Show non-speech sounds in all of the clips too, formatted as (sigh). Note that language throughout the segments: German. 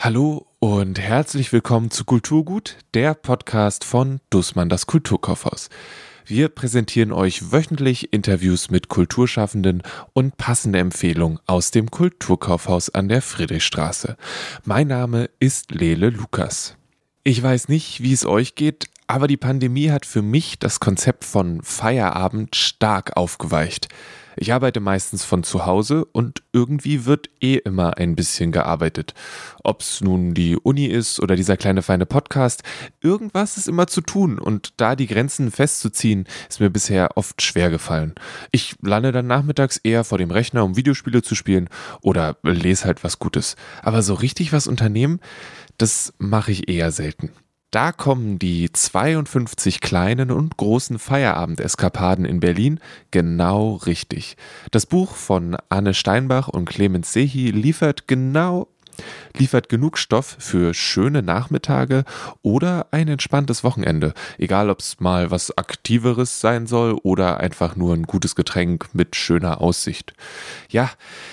Hallo und herzlich willkommen zu Kulturgut, der Podcast von Dussmann das Kulturkaufhaus. Wir präsentieren euch wöchentlich Interviews mit Kulturschaffenden und passende Empfehlungen aus dem Kulturkaufhaus an der Friedrichstraße. Mein Name ist Lele Lukas. Ich weiß nicht, wie es euch geht, aber die Pandemie hat für mich das Konzept von Feierabend stark aufgeweicht. Ich arbeite meistens von zu Hause und irgendwie wird eh immer ein bisschen gearbeitet. Ob's nun die Uni ist oder dieser kleine feine Podcast, irgendwas ist immer zu tun und da die Grenzen festzuziehen, ist mir bisher oft schwer gefallen. Ich lande dann nachmittags eher vor dem Rechner, um Videospiele zu spielen oder lese halt was Gutes. Aber so richtig was unternehmen, das mache ich eher selten. Da kommen die 52 kleinen und großen Feierabendeskapaden in Berlin genau richtig. Das Buch von Anne Steinbach und Clemens Sehi liefert genau liefert genug Stoff für schöne Nachmittage oder ein entspanntes Wochenende, egal ob es mal was Aktiveres sein soll oder einfach nur ein gutes Getränk mit schöner Aussicht. Ja,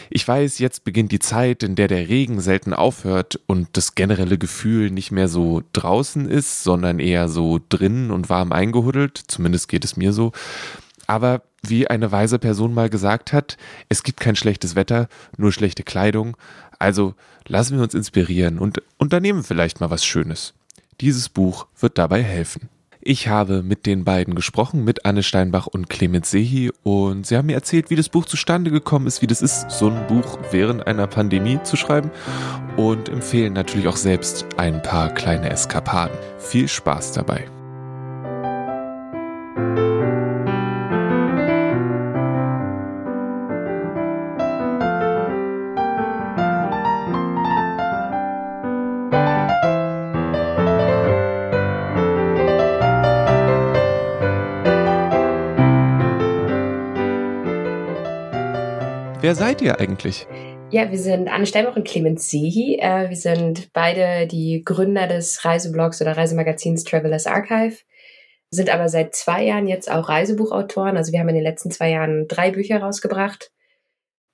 ich weiß, jetzt beginnt die Zeit, in der der Regen selten aufhört und das generelle Gefühl nicht mehr so draußen ist, sondern eher so drinnen und warm eingehuddelt, zumindest geht es mir so. Aber wie eine weise Person mal gesagt hat, es gibt kein schlechtes Wetter, nur schlechte Kleidung. Also lassen wir uns inspirieren und unternehmen vielleicht mal was Schönes. Dieses Buch wird dabei helfen. Ich habe mit den beiden gesprochen, mit Anne Steinbach und Clemens Sehi, und sie haben mir erzählt, wie das Buch zustande gekommen ist, wie das ist, so ein Buch während einer Pandemie zu schreiben und empfehlen natürlich auch selbst ein paar kleine Eskapaden. Viel Spaß dabei. Wer seid ihr eigentlich? Ja, wir sind Anne Steinbach und Clemens Sehi. Äh, wir sind beide die Gründer des Reiseblogs oder Reisemagazins Travelers Archive, sind aber seit zwei Jahren jetzt auch Reisebuchautoren. Also wir haben in den letzten zwei Jahren drei Bücher rausgebracht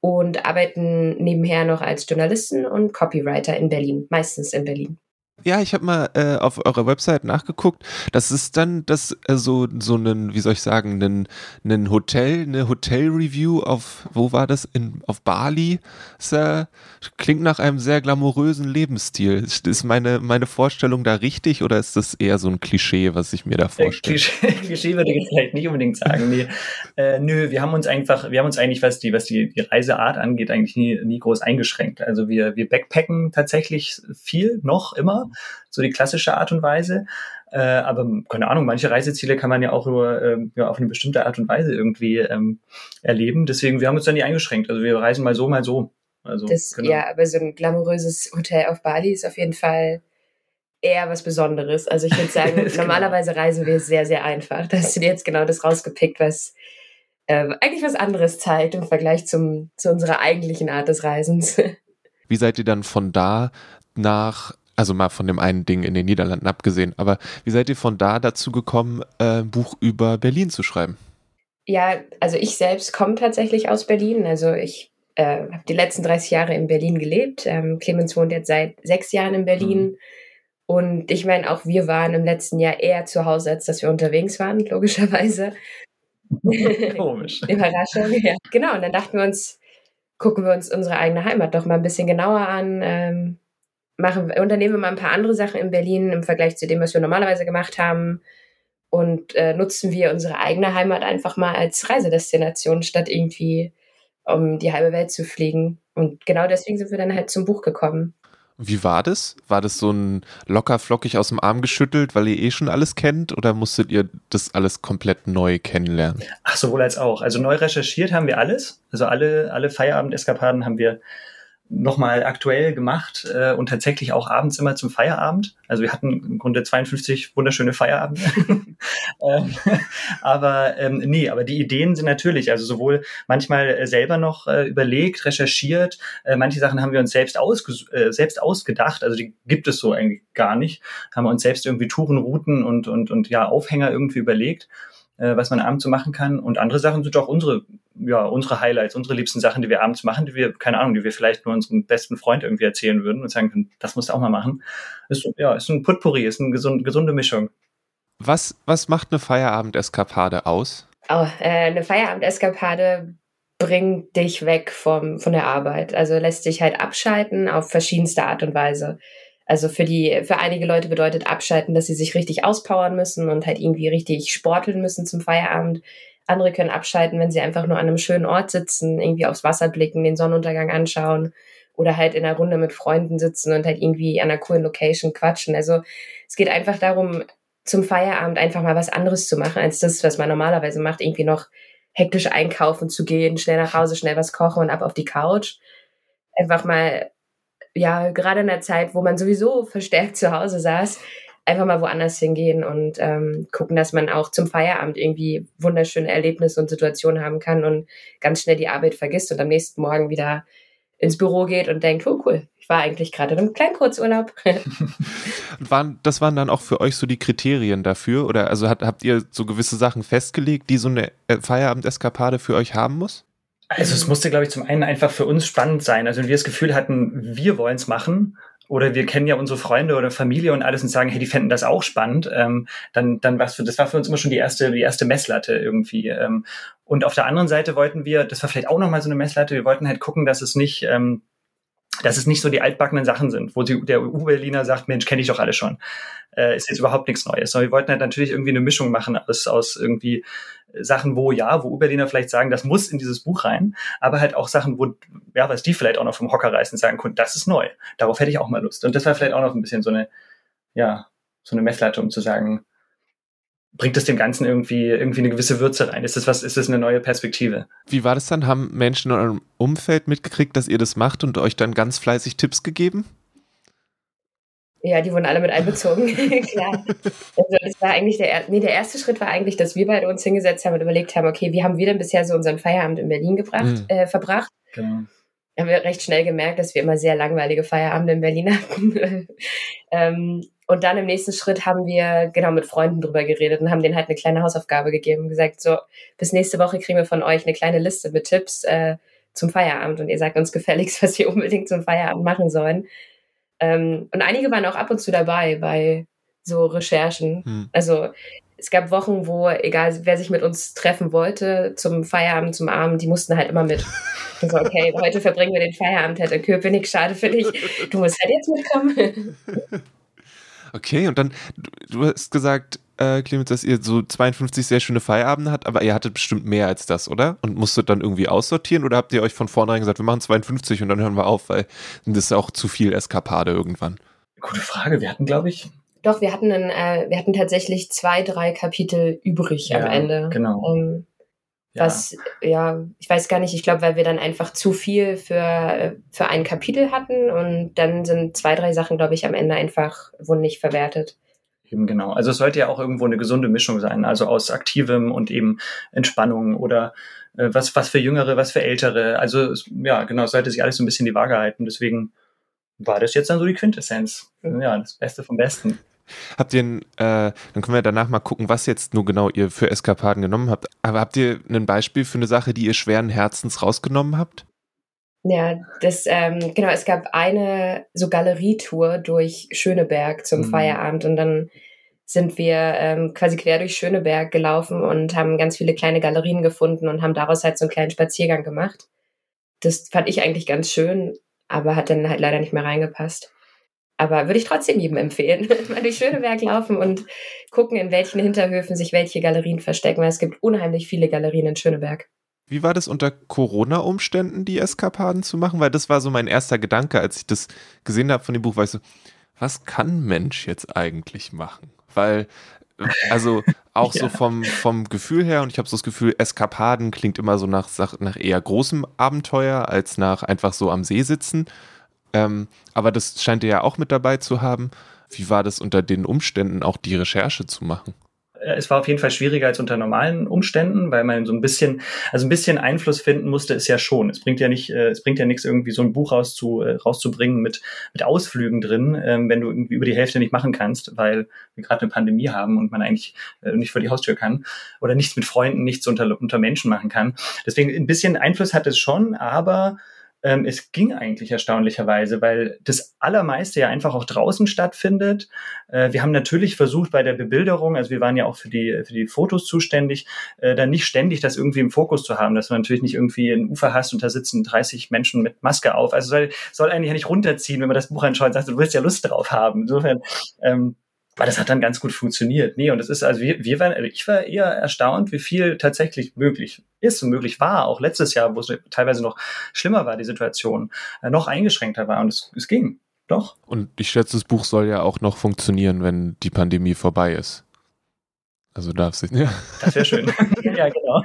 und arbeiten nebenher noch als Journalisten und Copywriter in Berlin, meistens in Berlin. Ja, ich habe mal äh, auf eurer Website nachgeguckt. Das ist dann das äh, so so ein, wie soll ich sagen, ein, ein Hotel, eine Hotel-Review auf wo war das in auf Bali? Das äh, klingt nach einem sehr glamourösen Lebensstil. Ist meine meine Vorstellung da richtig oder ist das eher so ein Klischee, was ich mir da vorstelle? Klischee, (laughs) Klischee würde ich vielleicht nicht unbedingt sagen. Nee. Äh, nö, wir haben uns einfach, wir haben uns eigentlich was die was die, die Reiseart angeht eigentlich nie nie groß eingeschränkt. Also wir wir backpacken tatsächlich viel noch immer so die klassische Art und Weise. Äh, aber keine Ahnung, manche Reiseziele kann man ja auch über, äh, ja, auf eine bestimmte Art und Weise irgendwie ähm, erleben. Deswegen, wir haben uns da nie eingeschränkt. Also wir reisen mal so, mal so. Also, das, genau. Ja, aber so ein glamouröses Hotel auf Bali ist auf jeden Fall eher was Besonderes. Also ich würde sagen, (laughs) genau. normalerweise reisen wir sehr, sehr einfach. Da hast du dir jetzt genau das rausgepickt, was äh, eigentlich was anderes zeigt im Vergleich zum, zu unserer eigentlichen Art des Reisens. (laughs) Wie seid ihr dann von da nach also mal von dem einen Ding in den Niederlanden abgesehen, aber wie seid ihr von da dazu gekommen, äh, ein Buch über Berlin zu schreiben? Ja, also ich selbst komme tatsächlich aus Berlin. Also ich äh, habe die letzten 30 Jahre in Berlin gelebt. Ähm, Clemens wohnt jetzt seit sechs Jahren in Berlin. Mhm. Und ich meine, auch wir waren im letzten Jahr eher zu Hause, als dass wir unterwegs waren, logischerweise. (laughs) Komisch. (laughs) Überraschung, ja. Genau, und dann dachten wir uns, gucken wir uns unsere eigene Heimat doch mal ein bisschen genauer an. Ähm, machen, unternehmen wir mal ein paar andere Sachen in Berlin im Vergleich zu dem, was wir normalerweise gemacht haben. Und äh, nutzen wir unsere eigene Heimat einfach mal als Reisedestination, statt irgendwie um die halbe Welt zu fliegen. Und genau deswegen sind wir dann halt zum Buch gekommen. Wie war das? War das so ein locker flockig aus dem Arm geschüttelt, weil ihr eh schon alles kennt oder musstet ihr das alles komplett neu kennenlernen? Ach, sowohl als auch. Also neu recherchiert haben wir alles. Also alle, alle Feierabend-Eskapaden haben wir nochmal aktuell gemacht äh, und tatsächlich auch abends immer zum Feierabend. Also wir hatten im Grunde 52 wunderschöne Feierabende. (laughs) ähm, aber ähm, nee, aber die Ideen sind natürlich, also sowohl manchmal äh, selber noch äh, überlegt, recherchiert, äh, manche Sachen haben wir uns selbst, ausges äh, selbst ausgedacht, also die gibt es so eigentlich gar nicht, haben wir uns selbst irgendwie Tourenrouten und, und, und ja, Aufhänger irgendwie überlegt. Äh, was man abends so machen kann. Und andere Sachen sind auch unsere, ja, unsere Highlights, unsere liebsten Sachen, die wir abends machen, die wir, keine Ahnung, die wir vielleicht nur unserem besten Freund irgendwie erzählen würden und sagen können, das musst du auch mal machen. Ist, ja, ist ein Putpourri, ist eine gesund, gesunde Mischung. Was, was macht eine Feierabendeskapade aus? Oh, äh, eine Feierabendeskapade bringt dich weg vom, von der Arbeit. Also lässt dich halt abschalten auf verschiedenste Art und Weise. Also für die, für einige Leute bedeutet abschalten, dass sie sich richtig auspowern müssen und halt irgendwie richtig sporteln müssen zum Feierabend. Andere können abschalten, wenn sie einfach nur an einem schönen Ort sitzen, irgendwie aufs Wasser blicken, den Sonnenuntergang anschauen oder halt in einer Runde mit Freunden sitzen und halt irgendwie an einer coolen Location quatschen. Also es geht einfach darum, zum Feierabend einfach mal was anderes zu machen, als das, was man normalerweise macht, irgendwie noch hektisch einkaufen zu gehen, schnell nach Hause, schnell was kochen und ab auf die Couch. Einfach mal, ja, gerade in der Zeit, wo man sowieso verstärkt zu Hause saß, einfach mal woanders hingehen und ähm, gucken, dass man auch zum Feierabend irgendwie wunderschöne Erlebnisse und Situationen haben kann und ganz schnell die Arbeit vergisst und am nächsten Morgen wieder ins Büro geht und denkt, oh cool, ich war eigentlich gerade in einem kleinen Kurzurlaub. (laughs) waren, das waren dann auch für euch so die Kriterien dafür? Oder also hat, habt ihr so gewisse Sachen festgelegt, die so eine äh, Feierabendeskapade für euch haben muss? Also es musste, glaube ich, zum einen einfach für uns spannend sein. Also wenn wir das Gefühl hatten, wir wollen es machen oder wir kennen ja unsere Freunde oder Familie und alles und sagen, hey, die fänden das auch spannend, ähm, dann, dann was für, das war für uns immer schon die erste, die erste Messlatte irgendwie. Ähm, und auf der anderen Seite wollten wir, das war vielleicht auch nochmal so eine Messlatte, wir wollten halt gucken, dass es nicht, ähm, dass es nicht so die altbackenen Sachen sind, wo die, der U-Berliner sagt, Mensch, kenne ich doch alle schon. Äh, ist jetzt überhaupt nichts Neues. Sondern wir wollten halt natürlich irgendwie eine Mischung machen aus, aus irgendwie Sachen, wo ja, wo U-Berliner vielleicht sagen, das muss in dieses Buch rein, aber halt auch Sachen, wo, ja, was die vielleicht auch noch vom Hocker reißen sagen können, das ist neu. Darauf hätte ich auch mal Lust. Und das war vielleicht auch noch ein bisschen so eine, ja, so eine Messlatte, um zu sagen, bringt es dem Ganzen irgendwie, irgendwie eine gewisse Würze rein? Ist das was, ist das eine neue Perspektive? Wie war das dann? Haben Menschen in eurem Umfeld mitgekriegt, dass ihr das macht und euch dann ganz fleißig Tipps gegeben? Ja, die wurden alle mit einbezogen, (laughs) (laughs) klar. Also das war eigentlich der, nee, der erste Schritt war eigentlich, dass wir beide uns hingesetzt haben und überlegt haben, okay, wie haben wir denn bisher so unseren Feierabend in Berlin gebracht, mhm. äh, verbracht? Genau. Haben wir recht schnell gemerkt, dass wir immer sehr langweilige Feierabende in Berlin (laughs) hatten. ähm, und dann im nächsten Schritt haben wir genau mit Freunden drüber geredet und haben denen halt eine kleine Hausaufgabe gegeben und gesagt, so, bis nächste Woche kriegen wir von euch eine kleine Liste mit Tipps äh, zum Feierabend und ihr sagt uns gefälligst, was wir unbedingt zum Feierabend machen sollen. Ähm, und einige waren auch ab und zu dabei bei so Recherchen. Hm. Also es gab Wochen, wo, egal wer sich mit uns treffen wollte, zum Feierabend, zum Abend, die mussten halt immer mit. Und so, okay, (laughs) heute verbringen wir den Feierabend halt in Köpenick, schade für dich. Du musst halt jetzt mitkommen. (laughs) Okay, und dann, du, du hast gesagt, äh, Clemens, dass ihr so 52 sehr schöne Feierabende habt, aber ihr hattet bestimmt mehr als das, oder? Und musstet dann irgendwie aussortieren oder habt ihr euch von vornherein gesagt, wir machen 52 und dann hören wir auf, weil das ist auch zu viel Eskapade irgendwann? Gute Frage. Wir hatten, glaube ich. Doch, wir hatten, einen, äh, wir hatten tatsächlich zwei, drei Kapitel übrig ja, am Ende. Genau. Ähm, was, ja, ich weiß gar nicht, ich glaube, weil wir dann einfach zu viel für, für ein Kapitel hatten und dann sind zwei, drei Sachen, glaube ich, am Ende einfach, wurden nicht verwertet. Eben genau. Also es sollte ja auch irgendwo eine gesunde Mischung sein, also aus aktivem und eben Entspannung oder äh, was, was für Jüngere, was für Ältere. Also es, ja, genau, es sollte sich alles so ein bisschen die Waage halten. Deswegen war das jetzt dann so die Quintessenz. Ja, das Beste vom Besten. Habt ihr, äh, dann können wir danach mal gucken, was jetzt nur genau ihr für Eskapaden genommen habt. Aber habt ihr ein Beispiel für eine Sache, die ihr schweren Herzens rausgenommen habt? Ja, das, ähm, genau, es gab eine so Galerietour durch Schöneberg zum mhm. Feierabend und dann sind wir ähm, quasi quer durch Schöneberg gelaufen und haben ganz viele kleine Galerien gefunden und haben daraus halt so einen kleinen Spaziergang gemacht. Das fand ich eigentlich ganz schön, aber hat dann halt leider nicht mehr reingepasst. Aber würde ich trotzdem jedem empfehlen. (laughs) Mal durch Schöneberg laufen und gucken, in welchen Hinterhöfen sich welche Galerien verstecken, weil es gibt unheimlich viele Galerien in Schöneberg. Wie war das unter Corona-Umständen, die Eskapaden zu machen? Weil das war so mein erster Gedanke, als ich das gesehen habe von dem Buch, war ich so, was kann Mensch jetzt eigentlich machen? Weil, also auch (laughs) ja. so vom, vom Gefühl her, und ich habe so das Gefühl, Eskapaden klingt immer so nach, nach eher großem Abenteuer als nach einfach so am See sitzen. Ähm, aber das scheint ihr ja auch mit dabei zu haben. Wie war das unter den Umständen, auch die Recherche zu machen? Äh, es war auf jeden Fall schwieriger als unter normalen Umständen, weil man so ein bisschen, also ein bisschen Einfluss finden musste, ist ja schon. Es bringt ja nicht, äh, es bringt ja nichts, irgendwie so ein Buch rauszu, äh, rauszubringen mit, mit Ausflügen drin, ähm, wenn du irgendwie über die Hälfte nicht machen kannst, weil wir gerade eine Pandemie haben und man eigentlich äh, nicht vor die Haustür kann oder nichts mit Freunden, nichts unter, unter Menschen machen kann. Deswegen ein bisschen Einfluss hat es schon, aber ähm, es ging eigentlich erstaunlicherweise, weil das Allermeiste ja einfach auch draußen stattfindet. Äh, wir haben natürlich versucht bei der Bebilderung, also wir waren ja auch für die, für die Fotos zuständig, äh, dann nicht ständig das irgendwie im Fokus zu haben, dass du natürlich nicht irgendwie ein Ufer hast und da sitzen 30 Menschen mit Maske auf. Also soll, soll eigentlich ja nicht runterziehen, wenn man das Buch anschaut und sagt, du willst ja Lust drauf haben. Insofern, ähm, aber das hat dann ganz gut funktioniert. Nee, und es ist, also wir, wir waren, also ich war eher erstaunt, wie viel tatsächlich möglich ist und möglich war, auch letztes Jahr, wo es teilweise noch schlimmer war, die Situation, äh, noch eingeschränkter war und es, es ging. Doch. Und ich schätze, das Buch soll ja auch noch funktionieren, wenn die Pandemie vorbei ist. Also darf sich. Ja. Das wäre schön. (laughs) ja, genau.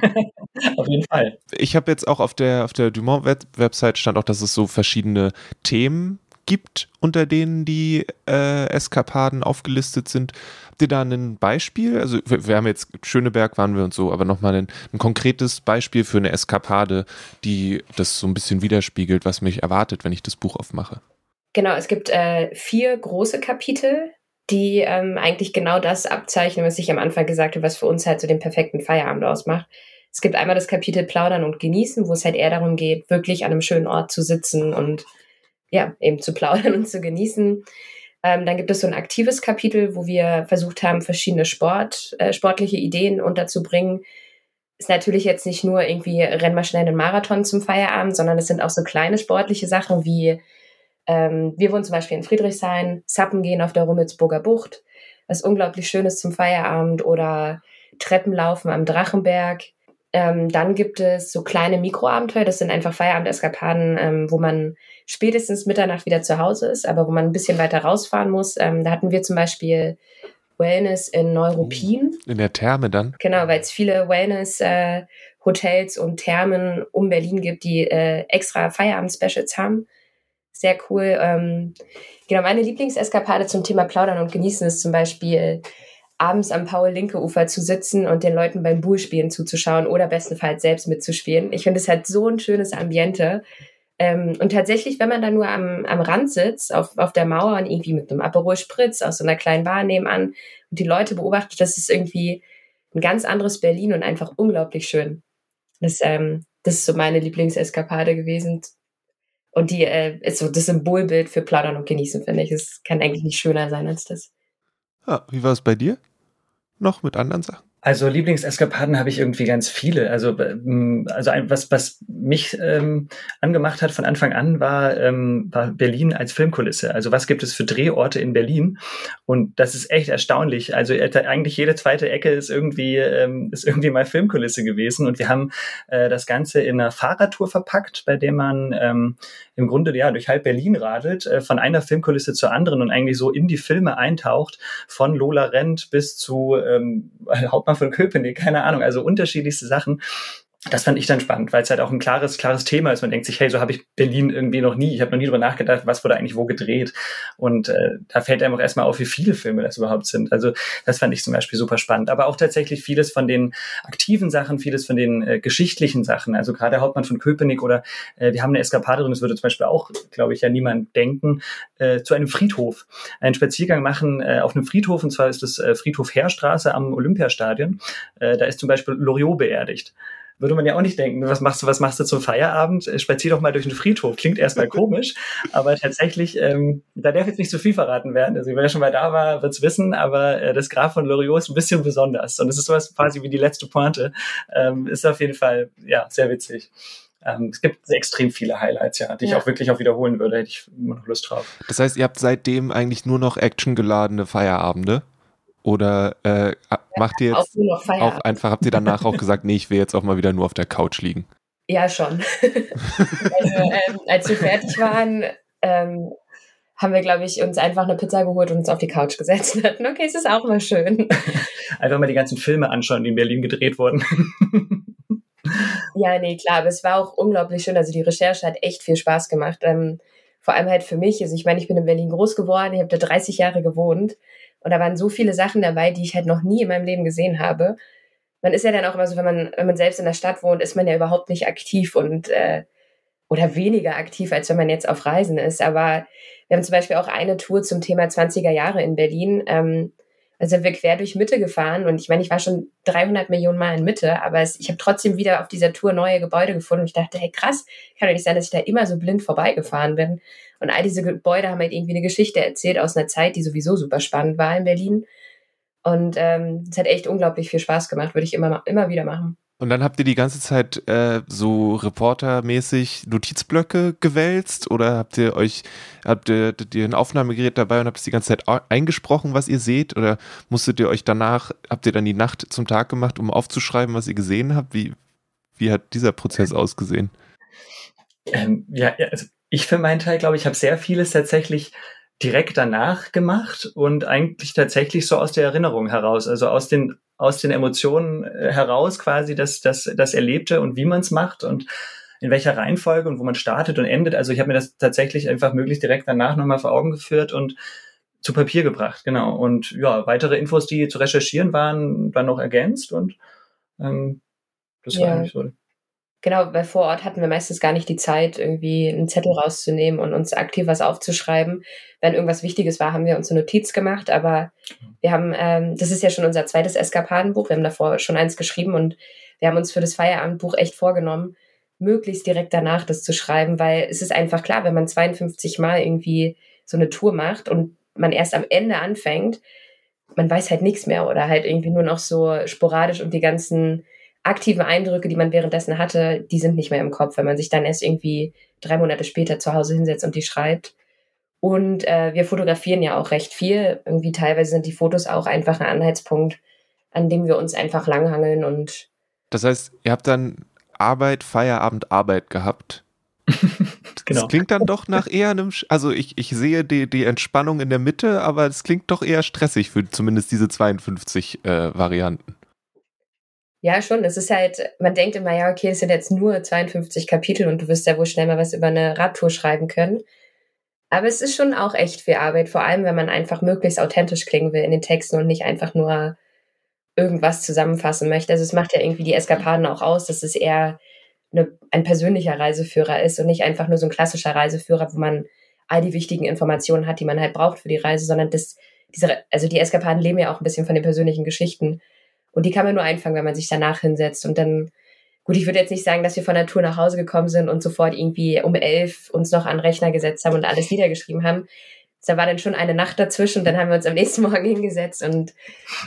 auf jeden Fall. Ich habe jetzt auch auf der, auf der Dumont-Website stand auch, dass es so verschiedene Themen gibt, unter denen die äh, Eskapaden aufgelistet sind. Habt ihr da ein Beispiel? Also wir, wir haben jetzt Schöneberg waren wir und so, aber nochmal ein, ein konkretes Beispiel für eine Eskapade, die das so ein bisschen widerspiegelt, was mich erwartet, wenn ich das Buch aufmache. Genau, es gibt äh, vier große Kapitel, die ähm, eigentlich genau das abzeichnen, was ich am Anfang gesagt habe, was für uns halt so den perfekten Feierabend ausmacht. Es gibt einmal das Kapitel Plaudern und Genießen, wo es halt eher darum geht, wirklich an einem schönen Ort zu sitzen und ja, eben zu plaudern (laughs) und zu genießen. Ähm, dann gibt es so ein aktives Kapitel, wo wir versucht haben, verschiedene Sport, äh, sportliche Ideen unterzubringen. Ist natürlich jetzt nicht nur irgendwie renn mal schnell einen Marathon zum Feierabend, sondern es sind auch so kleine sportliche Sachen wie ähm, wir wohnen zum Beispiel in Friedrichshain, Sappen gehen auf der Rummelsburger Bucht, was unglaublich schön ist zum Feierabend oder Treppenlaufen am Drachenberg. Ähm, dann gibt es so kleine Mikroabenteuer, das sind einfach Feierabendeskapaden, ähm, wo man spätestens Mitternacht wieder zu Hause ist, aber wo man ein bisschen weiter rausfahren muss. Ähm, da hatten wir zum Beispiel Wellness in Neuruppin. In der Therme dann? Genau, weil es viele Wellness-Hotels äh, und Thermen um Berlin gibt, die äh, extra Feierabend-Specials haben. Sehr cool. Ähm, genau, meine Lieblingseskapade zum Thema Plaudern und Genießen ist zum Beispiel abends am Paul-Linke-Ufer zu sitzen und den Leuten beim Bullspielen zuzuschauen oder bestenfalls selbst mitzuspielen. Ich finde, es hat so ein schönes Ambiente. Ähm, und tatsächlich, wenn man da nur am, am Rand sitzt, auf, auf der Mauer und irgendwie mit einem Aperol Spritz aus so einer kleinen Bar nebenan und die Leute beobachtet, das ist irgendwie ein ganz anderes Berlin und einfach unglaublich schön. Das, ähm, das ist so meine Lieblingseskapade gewesen. Und die äh, ist so das Symbolbild für Plaudern und Genießen, finde ich. Es kann eigentlich nicht schöner sein als das. Ja, wie war es bei dir? Noch mit anderen Sachen? Also Lieblingseskapaden habe ich irgendwie ganz viele. Also, ähm, also ein, was, was mich ähm, angemacht hat von Anfang an, war, ähm, war Berlin als Filmkulisse. Also was gibt es für Drehorte in Berlin? Und das ist echt erstaunlich. Also eigentlich jede zweite Ecke ist irgendwie, ähm, ist irgendwie mal Filmkulisse gewesen. Und wir haben äh, das Ganze in einer Fahrradtour verpackt, bei der man ähm, im Grunde ja durch halb Berlin radelt, äh, von einer Filmkulisse zur anderen und eigentlich so in die Filme eintaucht, von Lola Rent bis zu ähm, (laughs) Hauptmann von Köpenick, keine Ahnung, also unterschiedlichste Sachen das fand ich dann spannend, weil es halt auch ein klares, klares Thema ist. Man denkt sich, hey, so habe ich Berlin irgendwie noch nie. Ich habe noch nie drüber nachgedacht, was wurde eigentlich wo gedreht. Und äh, da fällt einem auch erstmal auf, wie viele Filme das überhaupt sind. Also das fand ich zum Beispiel super spannend. Aber auch tatsächlich vieles von den aktiven Sachen, vieles von den äh, geschichtlichen Sachen. Also gerade Hauptmann von Köpenick oder äh, wir haben eine Eskapade drin, das würde zum Beispiel auch, glaube ich, ja niemand denken, äh, zu einem Friedhof. Einen Spaziergang machen äh, auf einem Friedhof, und zwar ist das äh, Friedhof Heerstraße am Olympiastadion. Äh, da ist zum Beispiel Loriot beerdigt würde man ja auch nicht denken, was machst du, was machst du zum Feierabend? Äh, spazier doch mal durch den Friedhof. Klingt erstmal (laughs) komisch, aber tatsächlich, ähm, da darf jetzt nicht zu so viel verraten werden. Also wer schon mal da war, wird's wissen, aber äh, das Grab von Loriot ist ein bisschen besonders. Und es ist sowas quasi wie die letzte Pointe. Ähm, ist auf jeden Fall, ja, sehr witzig. Ähm, es gibt extrem viele Highlights, ja, die ja. ich auch wirklich auch wiederholen würde, hätte ich immer noch Lust drauf. Das heißt, ihr habt seitdem eigentlich nur noch actiongeladene Feierabende? Oder äh, macht ihr jetzt auch, auch, einfach, habt ihr danach auch gesagt, nee, ich will jetzt auch mal wieder nur auf der Couch liegen? Ja, schon. (laughs) also, ähm, als wir fertig waren, ähm, haben wir, glaube ich, uns einfach eine Pizza geholt und uns auf die Couch gesetzt und hatten, okay, es ist auch mal schön. (laughs) Einfach mal die ganzen Filme anschauen, die in Berlin gedreht wurden. ja, nee, klar, aber es war auch unglaublich schön. Also die Recherche hat echt viel Spaß gemacht. Ähm, vor allem halt für mich. Also ich meine, ich bin in Berlin groß geworden, ich habe da 30 Jahre gewohnt Und da waren so viele Sachen dabei, die ich halt noch nie in meinem Leben gesehen habe. Man ist ja dann auch immer so, wenn man, wenn man selbst in der Stadt wohnt, ist man ja überhaupt nicht aktiv und äh, oder weniger aktiv, als wenn man jetzt auf Reisen ist. Aber wir haben zum Beispiel auch eine Tour zum Thema 20er Jahre in Berlin. Ähm, also sind wir quer durch Mitte gefahren und ich meine, ich war schon 300 Millionen Mal in Mitte, aber es, ich habe trotzdem wieder auf dieser Tour neue Gebäude gefunden und ich dachte, hey krass, kann doch nicht sein, dass ich da immer so blind vorbeigefahren bin. Und all diese Gebäude haben halt irgendwie eine Geschichte erzählt aus einer Zeit, die sowieso super spannend war in Berlin. Und ähm, es hat echt unglaublich viel Spaß gemacht, würde ich immer, immer wieder machen. Und dann habt ihr die ganze Zeit äh, so reportermäßig Notizblöcke gewälzt oder habt ihr euch, habt ihr, habt ihr ein Aufnahmegerät dabei und habt es die ganze Zeit eingesprochen, was ihr seht? Oder musstet ihr euch danach, habt ihr dann die Nacht zum Tag gemacht, um aufzuschreiben, was ihr gesehen habt? Wie, wie hat dieser Prozess ausgesehen? Ähm, ja, also ich für meinen Teil glaube ich, habe sehr vieles tatsächlich direkt danach gemacht und eigentlich tatsächlich so aus der Erinnerung heraus, also aus den aus den Emotionen äh, heraus quasi das, das, das Erlebte und wie man es macht und in welcher Reihenfolge und wo man startet und endet. Also ich habe mir das tatsächlich einfach möglichst direkt danach nochmal vor Augen geführt und zu Papier gebracht, genau. Und ja, weitere Infos, die zu recherchieren waren, dann noch ergänzt und ähm, das war ja. eigentlich so Genau, weil vor Ort hatten wir meistens gar nicht die Zeit, irgendwie einen Zettel rauszunehmen und uns aktiv was aufzuschreiben. Wenn irgendwas Wichtiges war, haben wir uns eine Notiz gemacht, aber wir haben, ähm, das ist ja schon unser zweites Eskapadenbuch, wir haben davor schon eins geschrieben und wir haben uns für das Feierabendbuch echt vorgenommen, möglichst direkt danach das zu schreiben, weil es ist einfach klar, wenn man 52 Mal irgendwie so eine Tour macht und man erst am Ende anfängt, man weiß halt nichts mehr oder halt irgendwie nur noch so sporadisch und die ganzen aktiven Eindrücke, die man währenddessen hatte, die sind nicht mehr im Kopf, wenn man sich dann erst irgendwie drei Monate später zu Hause hinsetzt und die schreibt. Und äh, wir fotografieren ja auch recht viel. Irgendwie teilweise sind die Fotos auch einfach ein Anhaltspunkt, an dem wir uns einfach langhangeln und. Das heißt, ihr habt dann Arbeit, Feierabend, Arbeit gehabt. (laughs) genau. Das klingt dann doch nach eher einem, also ich, ich sehe die, die Entspannung in der Mitte, aber es klingt doch eher stressig für zumindest diese 52 äh, Varianten. Ja, schon. Es ist halt, man denkt immer, ja, okay, das sind jetzt nur 52 Kapitel und du wirst ja wohl schnell mal was über eine Radtour schreiben können. Aber es ist schon auch echt viel Arbeit, vor allem wenn man einfach möglichst authentisch klingen will in den Texten und nicht einfach nur irgendwas zusammenfassen möchte. Also es macht ja irgendwie die Eskapaden auch aus, dass es eher eine, ein persönlicher Reiseführer ist und nicht einfach nur so ein klassischer Reiseführer, wo man all die wichtigen Informationen hat, die man halt braucht für die Reise, sondern das, diese, also die Eskapaden leben ja auch ein bisschen von den persönlichen Geschichten. Und die kann man nur einfangen, wenn man sich danach hinsetzt. Und dann, gut, ich würde jetzt nicht sagen, dass wir von der Tour nach Hause gekommen sind und sofort irgendwie um elf uns noch an den Rechner gesetzt haben und alles niedergeschrieben haben. Da war dann schon eine Nacht dazwischen. Dann haben wir uns am nächsten (laughs) Morgen hingesetzt und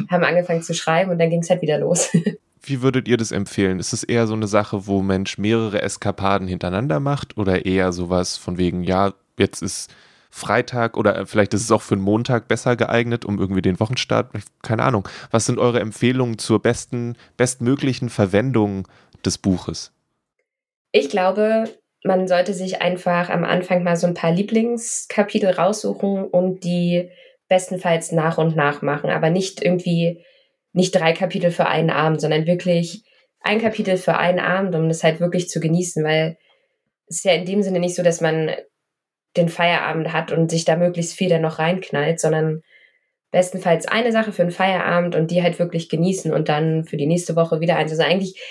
haben angefangen zu schreiben und dann ging es halt wieder los. (laughs) Wie würdet ihr das empfehlen? Ist es eher so eine Sache, wo Mensch mehrere Eskapaden hintereinander macht oder eher sowas von wegen, ja, jetzt ist Freitag oder äh, vielleicht ist es auch für einen Montag besser geeignet, um irgendwie den Wochenstart, keine Ahnung. Was sind eure Empfehlungen zur besten, bestmöglichen Verwendung des Buches? Ich glaube, man sollte sich einfach am Anfang mal so ein paar Lieblingskapitel raussuchen und die bestenfalls nach und nach machen, aber nicht irgendwie nicht drei Kapitel für einen Abend, sondern wirklich ein Kapitel für einen Abend, um das halt wirklich zu genießen, weil es ist ja in dem Sinne nicht so, dass man den Feierabend hat und sich da möglichst viel dann noch reinknallt, sondern bestenfalls eine Sache für einen Feierabend und die halt wirklich genießen und dann für die nächste Woche wieder eins. Also eigentlich,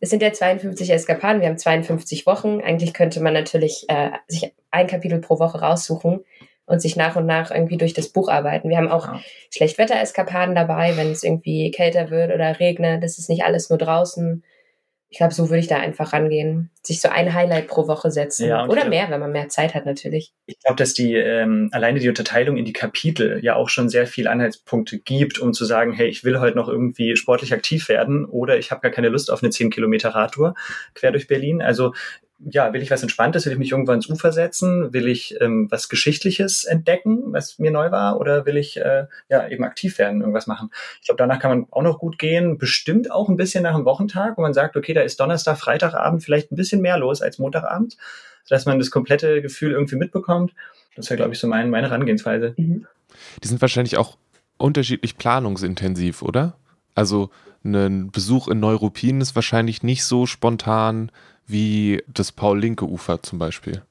es sind ja 52 Eskapaden, wir haben 52 Wochen. Eigentlich könnte man natürlich äh, sich ein Kapitel pro Woche raussuchen und sich nach und nach irgendwie durch das Buch arbeiten. Wir haben auch ja. Schlechtwetter-Eskapaden dabei, wenn es irgendwie kälter wird oder regnet. Das ist nicht alles nur draußen ich glaube, so würde ich da einfach rangehen. Sich so ein Highlight pro Woche setzen. Ja, Oder glaub, mehr, wenn man mehr Zeit hat, natürlich. Ich glaube, dass die ähm, alleine die Unterteilung in die Kapitel ja auch schon sehr viele Anhaltspunkte gibt, um zu sagen, hey, ich will heute noch irgendwie sportlich aktiv werden oder ich habe gar keine Lust auf eine 10 Kilometer Radtour quer durch Berlin. Also ja, will ich was Entspanntes, will ich mich irgendwann ins Ufer setzen, will ich ähm, was Geschichtliches entdecken, was mir neu war, oder will ich äh, ja eben aktiv werden, irgendwas machen. Ich glaube, danach kann man auch noch gut gehen, bestimmt auch ein bisschen nach dem Wochentag, wo man sagt, okay, da ist Donnerstag, Freitagabend vielleicht ein bisschen mehr los als Montagabend, dass man das komplette Gefühl irgendwie mitbekommt. Das wäre, glaube ich, so mein, meine Herangehensweise. Mhm. Die sind wahrscheinlich auch unterschiedlich planungsintensiv, oder? Also ein Besuch in Neuruppin ist wahrscheinlich nicht so spontan wie das Paul-Linke-Ufer zum Beispiel.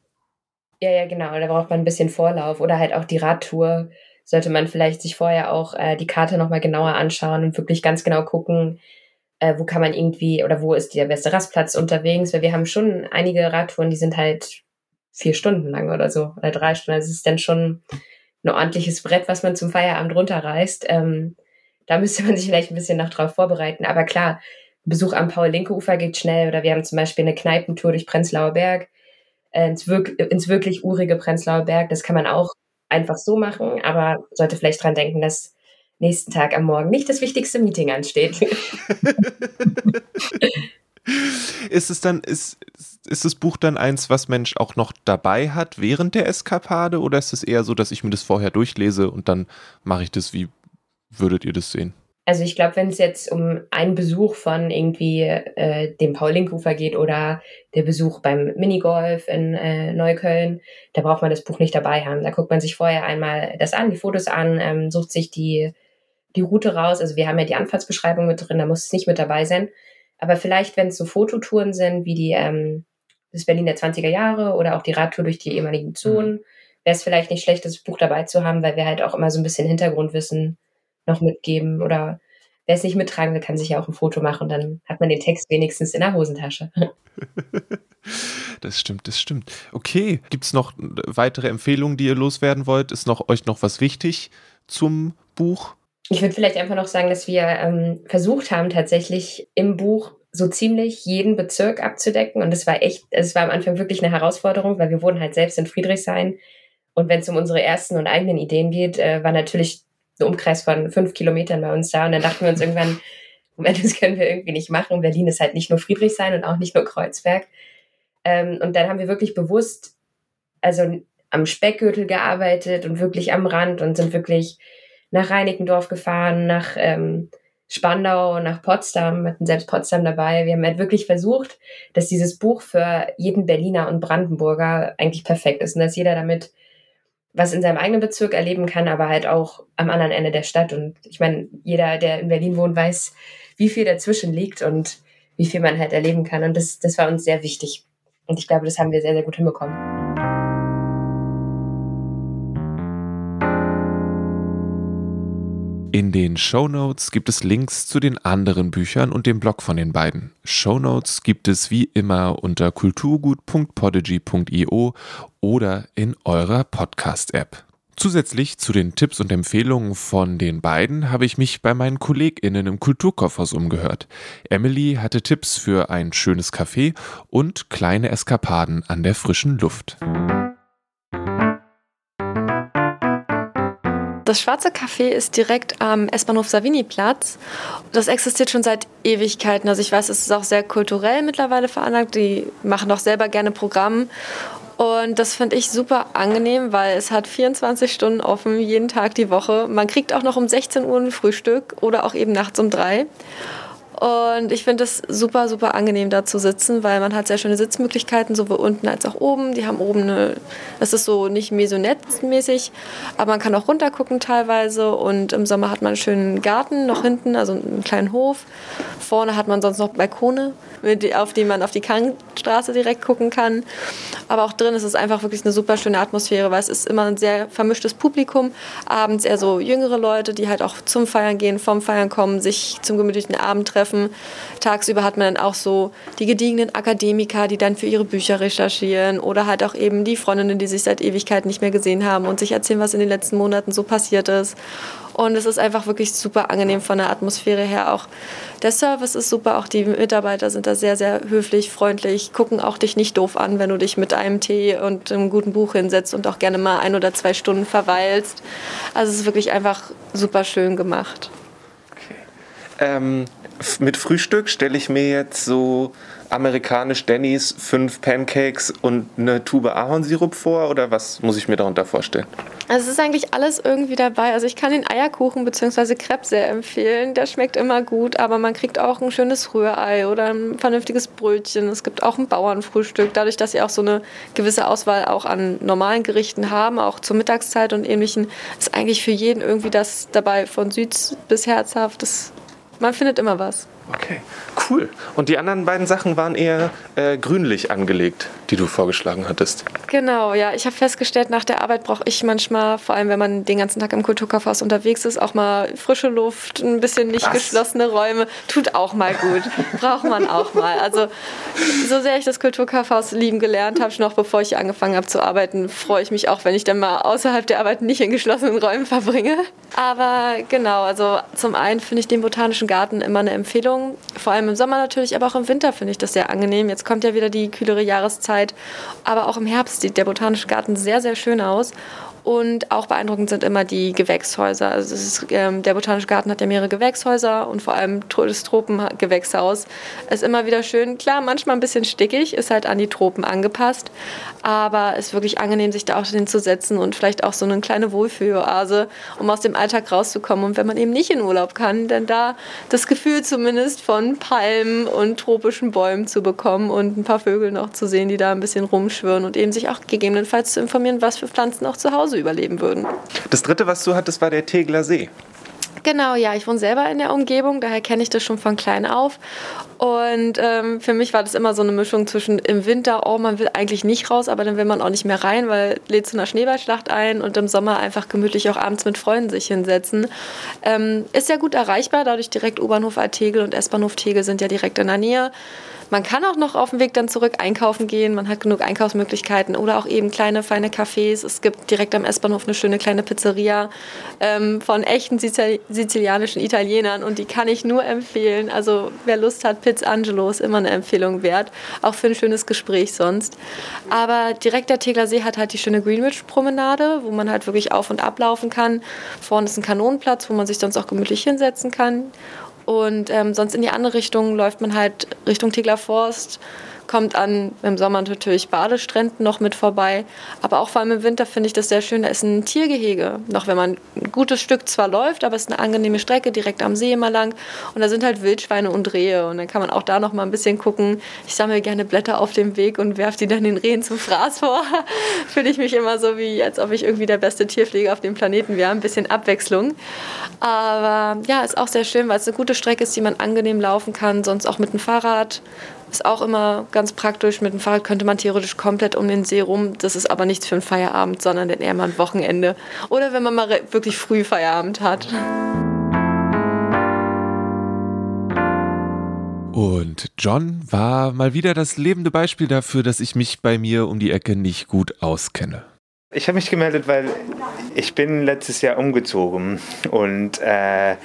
Ja, ja, genau. Da braucht man ein bisschen Vorlauf. Oder halt auch die Radtour sollte man vielleicht sich vorher auch äh, die Karte nochmal genauer anschauen und wirklich ganz genau gucken, äh, wo kann man irgendwie oder wo ist der beste Rastplatz unterwegs, weil wir haben schon einige Radtouren, die sind halt vier Stunden lang oder so oder drei Stunden. Also es ist dann schon ein ordentliches Brett, was man zum Feierabend runterreißt. Ähm, da (laughs) müsste man sich vielleicht ein bisschen noch drauf vorbereiten. Aber klar, Besuch am Paul-Linke-Ufer geht schnell oder wir haben zum Beispiel eine Kneipentour durch Prenzlauer Berg äh, ins, wirk ins wirklich urige Prenzlauer Berg. Das kann man auch einfach so machen, aber sollte vielleicht dran denken, dass nächsten Tag am Morgen nicht das wichtigste Meeting ansteht. (laughs) ist es dann, ist, ist das Buch dann eins, was Mensch auch noch dabei hat während der Eskapade oder ist es eher so, dass ich mir das vorher durchlese und dann mache ich das? Wie würdet ihr das sehen? Also ich glaube, wenn es jetzt um einen Besuch von irgendwie äh, dem Paul-Link-Ufer geht oder der Besuch beim Minigolf in äh, Neukölln, da braucht man das Buch nicht dabei haben. Da guckt man sich vorher einmal das an, die Fotos an, ähm, sucht sich die, die Route raus. Also wir haben ja die Anfahrtsbeschreibung mit drin, da muss es nicht mit dabei sein. Aber vielleicht, wenn es so Fototouren sind, wie die ähm, das Berlin der 20er Jahre oder auch die Radtour durch die ehemaligen Zonen, mhm. wäre es vielleicht nicht schlecht, das Buch dabei zu haben, weil wir halt auch immer so ein bisschen Hintergrundwissen noch mitgeben oder wer es nicht mittragen will, kann sich ja auch ein Foto machen, dann hat man den Text wenigstens in der Hosentasche. (laughs) Das stimmt, das stimmt. Okay, gibt es noch weitere Empfehlungen, die ihr loswerden wollt? Ist noch, euch noch was wichtig zum Buch? Ich würde vielleicht einfach noch sagen, dass wir ähm, versucht haben, tatsächlich im Buch so ziemlich jeden Bezirk abzudecken. Und es war echt, es war am Anfang wirklich eine Herausforderung, weil wir wohnen halt selbst in Friedrichshain. Und wenn es um unsere ersten und eigenen Ideen geht, äh, war natürlich ein Umkreis von fünf Kilometern bei uns da. Und dann dachten wir uns irgendwann, (laughs) Moment, das können wir irgendwie nicht machen. Berlin ist halt nicht nur Friedrichshain und auch nicht nur Kreuzberg. Ähm, und dann haben wir wirklich bewusst, also am Speckgürtel gearbeitet und wirklich am Rand und sind wirklich nach Reinickendorf gefahren, nach ähm, Spandau, nach Potsdam, hatten selbst Potsdam dabei. Wir haben halt wirklich versucht, dass dieses Buch für jeden Berliner und Brandenburger eigentlich perfekt ist und dass jeder damit was in seinem eigenen Bezirk erleben kann, aber halt auch am anderen Ende der Stadt. Und ich meine, jeder, der in Berlin wohnt, weiß, wie viel dazwischen liegt und wie viel man halt erleben kann. Und das, das war uns sehr wichtig. Und ich glaube, das haben wir sehr, sehr gut hinbekommen. In den Show Notes gibt es Links zu den anderen Büchern und dem Blog von den beiden. Show Notes gibt es wie immer unter kulturgut.podigy.io oder in eurer Podcast-App. Zusätzlich zu den Tipps und Empfehlungen von den beiden habe ich mich bei meinen KollegInnen im Kulturkaufhaus umgehört. Emily hatte Tipps für ein schönes Café und kleine Eskapaden an der frischen Luft. Das Schwarze Café ist direkt am S-Bahnhof Savini-Platz. Das existiert schon seit Ewigkeiten. Also ich weiß, es ist auch sehr kulturell mittlerweile veranlagt. Die machen auch selber gerne Programm. Und das finde ich super angenehm, weil es hat 24 Stunden offen, jeden Tag die Woche. Man kriegt auch noch um 16 Uhr ein Frühstück oder auch eben nachts um drei. Und ich finde es super, super angenehm da zu sitzen, weil man hat sehr schöne Sitzmöglichkeiten, sowohl unten als auch oben. Die haben oben eine, das ist so nicht Maisonette-mäßig, aber man kann auch runtergucken teilweise. Und im Sommer hat man einen schönen Garten noch hinten, also einen kleinen Hof. Vorne hat man sonst noch Balkone, auf die man auf die Kangstraße direkt gucken kann. Aber auch drin ist es einfach wirklich eine super schöne Atmosphäre, weil es ist immer ein sehr vermischtes Publikum. Abends eher so jüngere Leute, die halt auch zum Feiern gehen, vom Feiern kommen, sich zum gemütlichen Abend treffen treffen. Tagsüber hat man dann auch so die gediegenen Akademiker, die dann für ihre Bücher recherchieren oder halt auch eben die Freundinnen, die sich seit Ewigkeiten nicht mehr gesehen haben und sich erzählen, was in den letzten Monaten so passiert ist. Und es ist einfach wirklich super angenehm von der Atmosphäre her. Auch der Service ist super, auch die Mitarbeiter sind da sehr, sehr höflich, freundlich, gucken auch dich nicht doof an, wenn du dich mit einem Tee und einem guten Buch hinsetzt und auch gerne mal ein oder zwei Stunden verweilst. Also es ist wirklich einfach super schön gemacht. Okay. Ähm, mit Frühstück stelle ich mir jetzt so amerikanisch Denny's, fünf Pancakes und eine Tube Ahornsirup vor oder was muss ich mir darunter vorstellen? Also es ist eigentlich alles irgendwie dabei. Also ich kann den Eierkuchen bzw. Crepe sehr empfehlen. Der schmeckt immer gut, aber man kriegt auch ein schönes Rührei oder ein vernünftiges Brötchen. Es gibt auch ein Bauernfrühstück. Dadurch, dass sie auch so eine gewisse Auswahl auch an normalen Gerichten haben, auch zur Mittagszeit und ähnlichen, ist eigentlich für jeden irgendwie das dabei von süß bis herzhaft. Das man findet immer was. Okay, cool. Und die anderen beiden Sachen waren eher äh, grünlich angelegt, die du vorgeschlagen hattest. Genau, ja. Ich habe festgestellt, nach der Arbeit brauche ich manchmal, vor allem wenn man den ganzen Tag im Kulturkaufhaus unterwegs ist, auch mal frische Luft, ein bisschen nicht Was? geschlossene Räume. Tut auch mal gut. Braucht man auch mal. Also, so sehr ich das Kulturkaufhaus lieben gelernt habe, noch bevor ich angefangen habe zu arbeiten, freue ich mich auch, wenn ich dann mal außerhalb der Arbeit nicht in geschlossenen Räumen verbringe. Aber genau, also zum einen finde ich den Botanischen Garten immer eine Empfehlung Stimmung. Vor allem im Sommer natürlich, aber auch im Winter finde ich das sehr angenehm. Jetzt kommt ja wieder die kühlere Jahreszeit. Aber auch im Herbst sieht der Botanische Garten sehr, sehr schön aus. Und auch beeindruckend sind immer die Gewächshäuser. Also ist, ähm, der Botanische Garten hat ja mehrere Gewächshäuser und vor allem das Tropengewächshaus ist immer wieder schön. Klar, manchmal ein bisschen stickig, ist halt an die Tropen angepasst. Aber es ist wirklich angenehm, sich da auch hinzusetzen und vielleicht auch so eine kleine Wohlfühloase, um aus dem Alltag rauszukommen. Und wenn man eben nicht in Urlaub kann, dann da das Gefühl zumindest von Palmen und tropischen Bäumen zu bekommen und ein paar Vögel noch zu sehen, die da ein bisschen rumschwirren und eben sich auch gegebenenfalls zu informieren, was für Pflanzen auch zu Hause überleben würden. Das dritte, was du hattest, war der Tegler See. Genau, ja, ich wohne selber in der Umgebung, daher kenne ich das schon von klein auf. Und ähm, für mich war das immer so eine Mischung zwischen im Winter, oh, man will eigentlich nicht raus, aber dann will man auch nicht mehr rein, weil lädt zu einer Schneeballschlacht ein und im Sommer einfach gemütlich auch abends mit Freunden sich hinsetzen. Ähm, ist sehr gut erreichbar, dadurch direkt U-Bahnhof Altegel und S-Bahnhof Tegel sind ja direkt in der Nähe. Man kann auch noch auf dem Weg dann zurück einkaufen gehen. Man hat genug Einkaufsmöglichkeiten oder auch eben kleine, feine Cafés. Es gibt direkt am S-Bahnhof eine schöne kleine Pizzeria ähm, von echten sizilianischen Italienern und die kann ich nur empfehlen. Also wer Lust hat, Pizzangelo ist immer eine Empfehlung wert, auch für ein schönes Gespräch sonst. Aber direkt der Tegler hat halt die schöne Greenwich-Promenade, wo man halt wirklich auf und ablaufen kann. Vorne ist ein Kanonenplatz, wo man sich sonst auch gemütlich hinsetzen kann. Und ähm, sonst in die andere Richtung läuft man halt Richtung Tegler Forst kommt an im Sommer natürlich Badestränden noch mit vorbei. Aber auch vor allem im Winter finde ich das sehr schön. Da ist ein Tiergehege. Noch wenn man ein gutes Stück zwar läuft, aber es ist eine angenehme Strecke direkt am See immer lang. Und da sind halt Wildschweine und Rehe. Und dann kann man auch da noch mal ein bisschen gucken. Ich sammle gerne Blätter auf dem Weg und werfe die dann den Rehen zum Fraß vor. (laughs) Fühle ich mich immer so wie, als ob ich irgendwie der beste Tierpfleger auf dem Planeten wäre. Ein bisschen Abwechslung. Aber ja, ist auch sehr schön, weil es eine gute Strecke ist, die man angenehm laufen kann. Sonst auch mit dem Fahrrad ist auch immer ganz praktisch. Mit dem Fahrrad könnte man theoretisch komplett um den See rum. Das ist aber nichts für einen Feierabend, sondern eher mal ein Wochenende. Oder wenn man mal wirklich früh Feierabend hat. Und John war mal wieder das lebende Beispiel dafür, dass ich mich bei mir um die Ecke nicht gut auskenne. Ich habe mich gemeldet, weil ich bin letztes Jahr umgezogen und äh,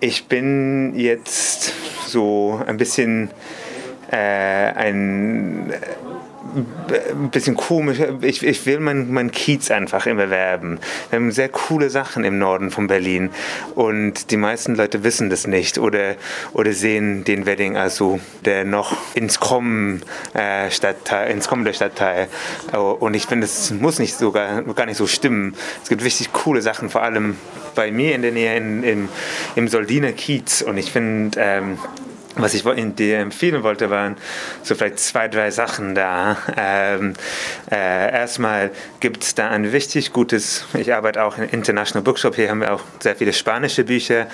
ich bin jetzt so ein bisschen äh, ein ein bisschen komisch. Ich, ich will mein, mein Kiez einfach immer werben. Wir haben sehr coole Sachen im Norden von Berlin und die meisten Leute wissen das nicht oder, oder sehen den Wedding als so der noch ins Kommen äh, Stadtteil, ins kommende Stadtteil. Und ich finde, das muss nicht sogar gar nicht so stimmen. Es gibt richtig coole Sachen, vor allem bei mir in der Nähe in, in im Soldiner Kiez. Und ich finde, ähm, was ich dir empfehlen wollte, waren so vielleicht zwei, drei Sachen da. Ähm, äh, erstmal gibt es da ein richtig gutes, ich arbeite auch in International Bookshop, hier haben wir auch sehr viele spanische Bücher,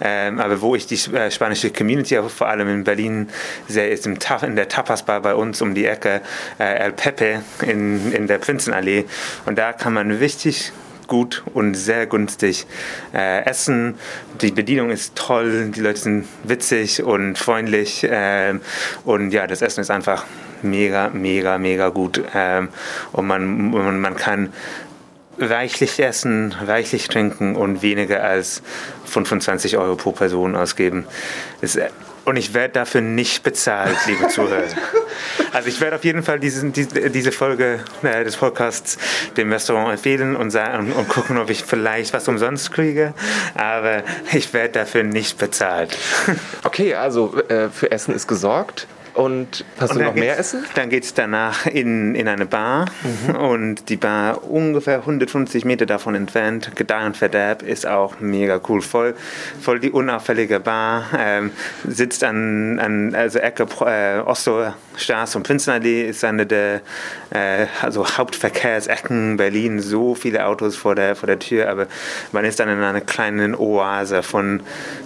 ähm, aber wo ich die äh, spanische Community vor allem in Berlin sehe, ist im in der Tapas Bar bei uns um die Ecke, äh, El Pepe in, in der Prinzenallee. Und da kann man richtig gut und sehr günstig äh, essen. Die Bedienung ist toll, die Leute sind witzig und freundlich äh, und ja, das Essen ist einfach mega, mega, mega gut äh, und man, man kann reichlich essen, reichlich trinken und weniger als 25 Euro pro Person ausgeben. Das und ich werde dafür nicht bezahlt, liebe Zuhörer. (laughs) Also ich werde auf jeden Fall diesen, diese, diese Folge äh, des Podcasts dem Restaurant empfehlen und, sagen, und gucken, ob ich vielleicht was umsonst kriege. Aber ich werde dafür nicht bezahlt. Okay, also äh, für Essen ist gesorgt. Und hast und du noch mehr Essen? Dann geht es danach in, in eine Bar mhm. und die Bar ungefähr 150 Meter davon entfernt. Gedeih und Verderb ist auch mega cool. Voll, voll die unauffällige Bar. Ähm, sitzt an, an also Ecke äh, Osloer Straße und Prinzenallee ist eine der äh, also Hauptverkehrsecken Berlin. So viele Autos vor der, vor der Tür, aber man ist dann in einer kleinen Oase von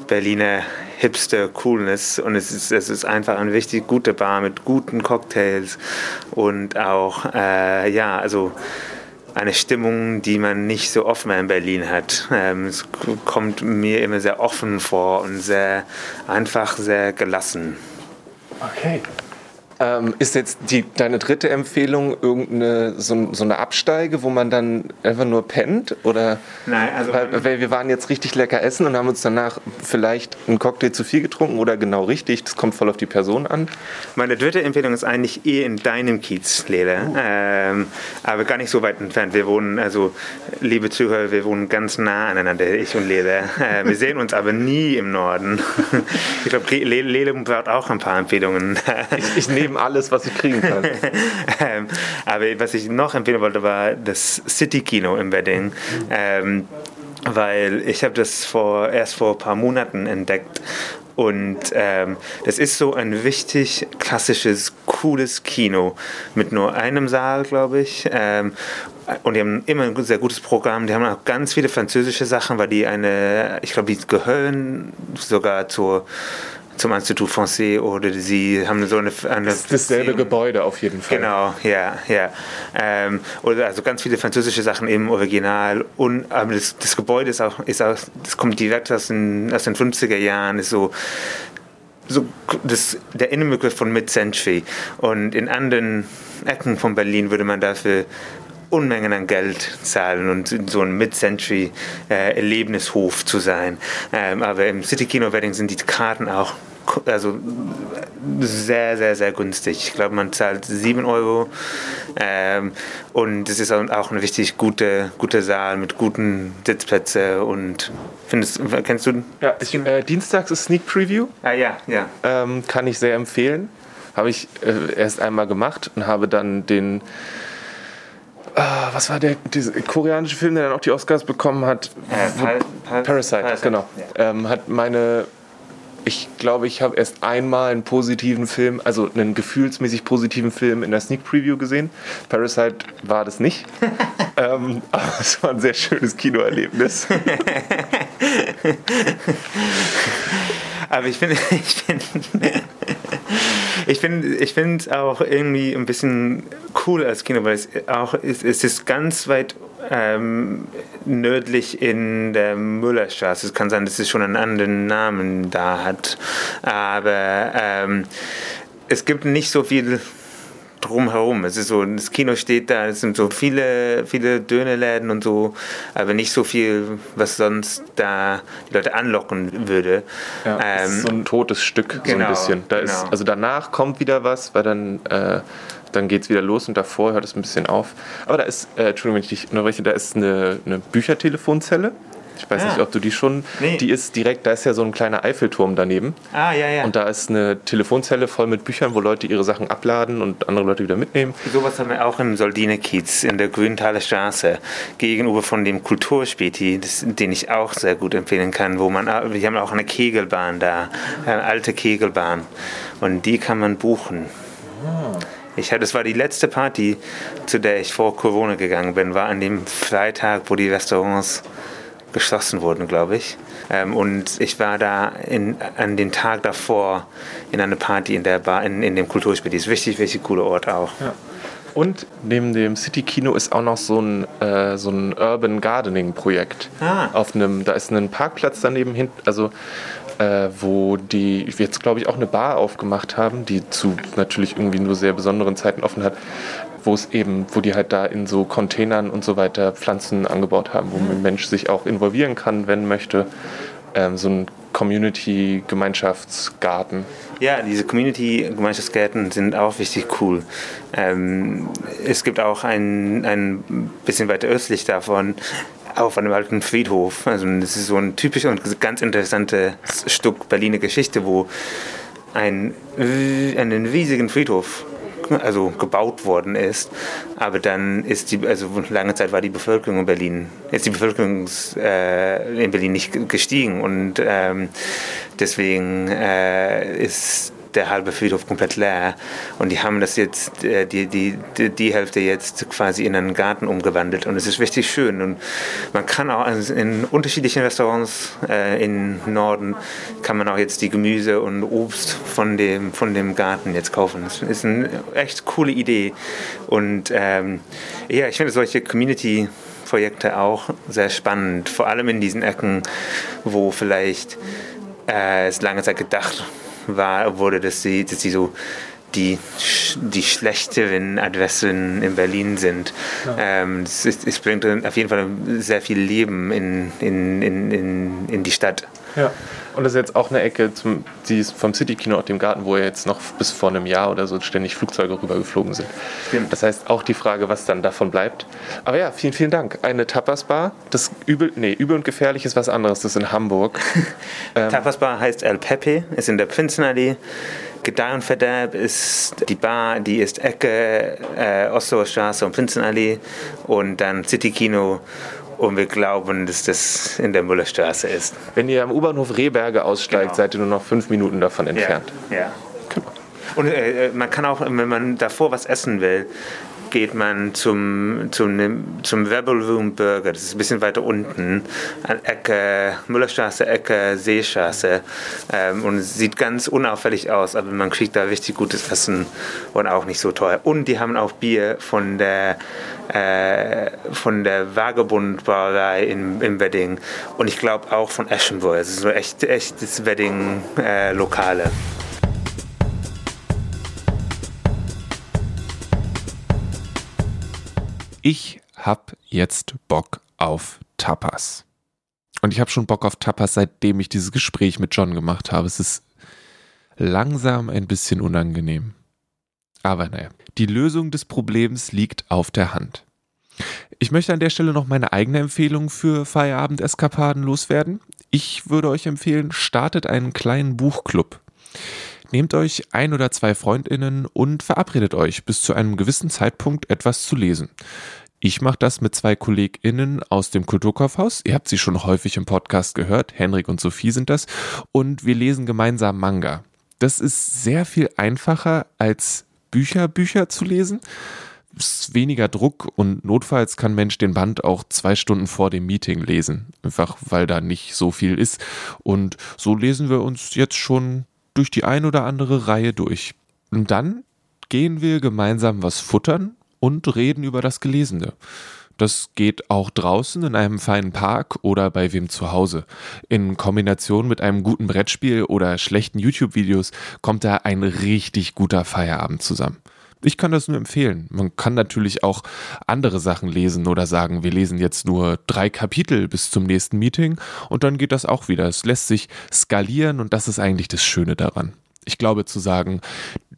Berliner hipster Coolness und es ist, es ist einfach eine richtig gute Bar mit guten Cocktails und auch, äh, ja, also eine Stimmung, die man nicht so oft mehr in Berlin hat. Ähm, es kommt mir immer sehr offen vor und sehr einfach, sehr gelassen. Okay. Ähm, ist jetzt die, deine dritte Empfehlung irgendeine so, so, eine Absteige, wo man dann einfach nur pennt? Oder Nein, also weil, weil, wir waren jetzt richtig lecker essen und haben uns danach vielleicht einen Cocktail zu viel getrunken oder genau richtig. Das kommt voll auf die Person an. Meine dritte Empfehlung ist eigentlich eh in deinem Kiez, Lele. Oh. Ähm, aber gar nicht so weit entfernt. Wir wohnen, also liebe Zuhörer, wir wohnen ganz nah aneinander, ich und Lele. Äh, wir sehen uns aber nie im Norden. (laughs) ich glaube, Lele, Lele braucht auch ein paar Empfehlungen. ich, ich nehme nehme alles, was ich kriegen kann. (laughs) ähm, aber was ich noch empfehlen wollte, war das City Kino im Wedding. Ähm, weil ich habe das vor, erst vor ein paar Monaten entdeckt und ähm, das ist so ein wichtig klassisches, cooles Kino mit nur einem Saal, glaube ich. Ähm, und die haben immer ein sehr gutes Programm. Die haben auch ganz viele französische Sachen, weil die eine, ich glaube, die gehören sogar zur zum Institut Français oder sie haben so eine. eine das ist dasselbe Gebäude auf jeden Fall. Genau, ja, ja. Ähm, oder also ganz viele französische Sachen im Original. Und aber das, das Gebäude ist auch, ist auch, das kommt direkt aus den, aus den 50er Jahren, ist so so das, der Innenbegriff von Mid-Century. Und in anderen Ecken von Berlin würde man dafür Unmengen an Geld zahlen und so einem Mid-Century-Erlebnishof äh, zu sein. Ähm, aber im City Kino Wedding sind die Karten auch also sehr, sehr, sehr günstig. Ich glaube, man zahlt 7 Euro ähm, und es ist auch ein richtig guter gute Saal mit guten Sitzplätzen und findest, kennst du? Ja, ich, äh, dienstags ist Sneak Preview. Ah ja, ja. Ähm, kann ich sehr empfehlen. Habe ich äh, erst einmal gemacht und habe dann den Uh, was war der dieser koreanische Film, der dann auch die Oscars bekommen hat? Äh, Par Parasite, Parasite, genau. Ja. Ähm, hat meine ich glaube, ich habe erst einmal einen positiven Film, also einen gefühlsmäßig positiven Film in der Sneak Preview gesehen. Parasite war das nicht. (laughs) ähm, aber es war ein sehr schönes Kinoerlebnis. aber ich finde, (laughs) ich finde, ich finde, ich finde auch irgendwie ein bisschen cool als Kino, weil es auch es, es ist ganz weit ähm, nördlich in der Müllerstraße. Es kann sein, dass es schon einen anderen Namen da hat. Aber ähm, es gibt nicht so viel drumherum. Es ist so, das Kino steht da, es sind so viele, viele Dönerläden und so, aber nicht so viel, was sonst da die Leute anlocken würde. Ja, ähm, so ein totes Stück, genau, so ein genau, bisschen. Da genau. ist, also danach kommt wieder was, weil dann äh, dann geht es wieder los und davor hört es ein bisschen auf. Aber da ist, äh, Entschuldigung, wenn ich dich unterbreche, da ist eine, eine Büchertelefonzelle. Ich weiß ah. nicht, ob du die schon. Nee. Die ist direkt, da ist ja so ein kleiner Eiffelturm daneben. Ah, ja, ja. Und da ist eine Telefonzelle voll mit Büchern, wo Leute ihre Sachen abladen und andere Leute wieder mitnehmen. Sowas haben wir auch im Soldine-Kiez in der Grüntaler Straße gegenüber von dem Kulturspäti, den ich auch sehr gut empfehlen kann, wo man, wir haben auch eine Kegelbahn da, eine alte Kegelbahn. Und die kann man buchen. Ah. Ich, das war die letzte Party, zu der ich vor Corona gegangen bin, war an dem Freitag, wo die Restaurants geschlossen wurden, glaube ich. Ähm, und ich war da in, an dem Tag davor in einer Party in der Bar, in, in dem Kulturspiel. Das ist richtig, richtig cooler Ort auch. Ja. Und neben dem City Kino ist auch noch so ein, äh, so ein Urban Gardening Projekt. Ah. Auf einem, da ist ein Parkplatz daneben hin, also äh, wo die jetzt, glaube ich, auch eine Bar aufgemacht haben, die zu natürlich irgendwie nur sehr besonderen Zeiten offen hat, wo es eben, wo die halt da in so Containern und so weiter Pflanzen angebaut haben, wo ein Mensch sich auch involvieren kann, wenn möchte. Ähm, so ein Community-Gemeinschaftsgarten. Ja, diese Community-Gemeinschaftsgärten sind auch richtig cool. Ähm, es gibt auch ein, ein bisschen weiter östlich davon auf einem alten Friedhof. Also das ist so ein typisches und ganz interessantes Stück Berliner Geschichte, wo ein, einen riesigen Friedhof also gebaut worden ist. Aber dann ist die, also lange Zeit war die Bevölkerung in Berlin, ist die Bevölkerung äh, in Berlin nicht gestiegen und ähm, deswegen äh, ist der halbe Friedhof komplett leer. Und die haben das jetzt, äh, die, die, die, Hälfte jetzt quasi in einen Garten umgewandelt. Und es ist richtig schön. Und man kann auch in unterschiedlichen Restaurants äh, im Norden kann man auch jetzt die Gemüse und Obst von dem, von dem Garten jetzt kaufen. Das ist eine echt coole Idee. Und ähm, ja, ich finde solche Community Projekte auch sehr spannend, vor allem in diesen Ecken, wo vielleicht äh, es lange Zeit gedacht war, wurde, dass sie, dass sie so die, die schlechteren Adressen in Berlin sind. Ja. Ähm, es, bringt auf jeden Fall sehr viel Leben in, in, in, in die Stadt. Ja. Und das ist jetzt auch eine Ecke, zum, die ist vom Citykino auf dem Garten, wo jetzt noch bis vor einem Jahr oder so ständig Flugzeuge rübergeflogen sind. Stimmt. Das heißt auch die Frage, was dann davon bleibt. Aber ja, vielen, vielen Dank. Eine Tapas-Bar, das übel, nee, übel und gefährlich ist was anderes, das ist in Hamburg. (laughs) ähm, Tapas-Bar heißt El Pepe, ist in der Prinzenallee. Gedeih und Verderb ist die Bar, die ist Ecke äh, Osloer Straße und Prinzenallee und dann Citykino und wir glauben, dass das in der Müllerstraße ist. Wenn ihr am U-Bahnhof Rehberge aussteigt, genau. seid ihr nur noch fünf Minuten davon entfernt. Ja. ja. Genau. Und äh, äh, man kann auch, wenn man davor was essen will, geht man zum, zum, zum Rebel Burger. Das ist ein bisschen weiter unten, an Ecke Müllerstraße, Ecke Seestraße. Ähm, und sieht ganz unauffällig aus, aber man kriegt da richtig gutes Essen und auch nicht so teuer. Und die haben auch Bier von der äh, von der Vagabundbrauerei in, in Wedding und ich glaube auch von Eschenburg. Es ist so echt echtes Wedding-Lokale. Äh, ich habe jetzt Bock auf Tapas. Und ich habe schon Bock auf Tapas, seitdem ich dieses Gespräch mit John gemacht habe. Es ist langsam ein bisschen unangenehm. Aber naja, die Lösung des Problems liegt auf der Hand. Ich möchte an der Stelle noch meine eigene Empfehlung für Feierabend-Eskapaden loswerden. Ich würde euch empfehlen, startet einen kleinen Buchclub. Nehmt euch ein oder zwei Freundinnen und verabredet euch, bis zu einem gewissen Zeitpunkt etwas zu lesen. Ich mache das mit zwei KollegInnen aus dem Kulturkaufhaus. Ihr habt sie schon häufig im Podcast gehört. Henrik und Sophie sind das. Und wir lesen gemeinsam Manga. Das ist sehr viel einfacher als Bücher, Bücher zu lesen. Es ist weniger Druck und notfalls kann Mensch den Band auch zwei Stunden vor dem Meeting lesen. Einfach weil da nicht so viel ist. Und so lesen wir uns jetzt schon durch die ein oder andere Reihe durch. Und dann gehen wir gemeinsam was futtern und reden über das Gelesene. Das geht auch draußen in einem feinen Park oder bei wem zu Hause. In Kombination mit einem guten Brettspiel oder schlechten YouTube-Videos kommt da ein richtig guter Feierabend zusammen. Ich kann das nur empfehlen. Man kann natürlich auch andere Sachen lesen oder sagen, wir lesen jetzt nur drei Kapitel bis zum nächsten Meeting und dann geht das auch wieder. Es lässt sich skalieren und das ist eigentlich das Schöne daran. Ich glaube zu sagen,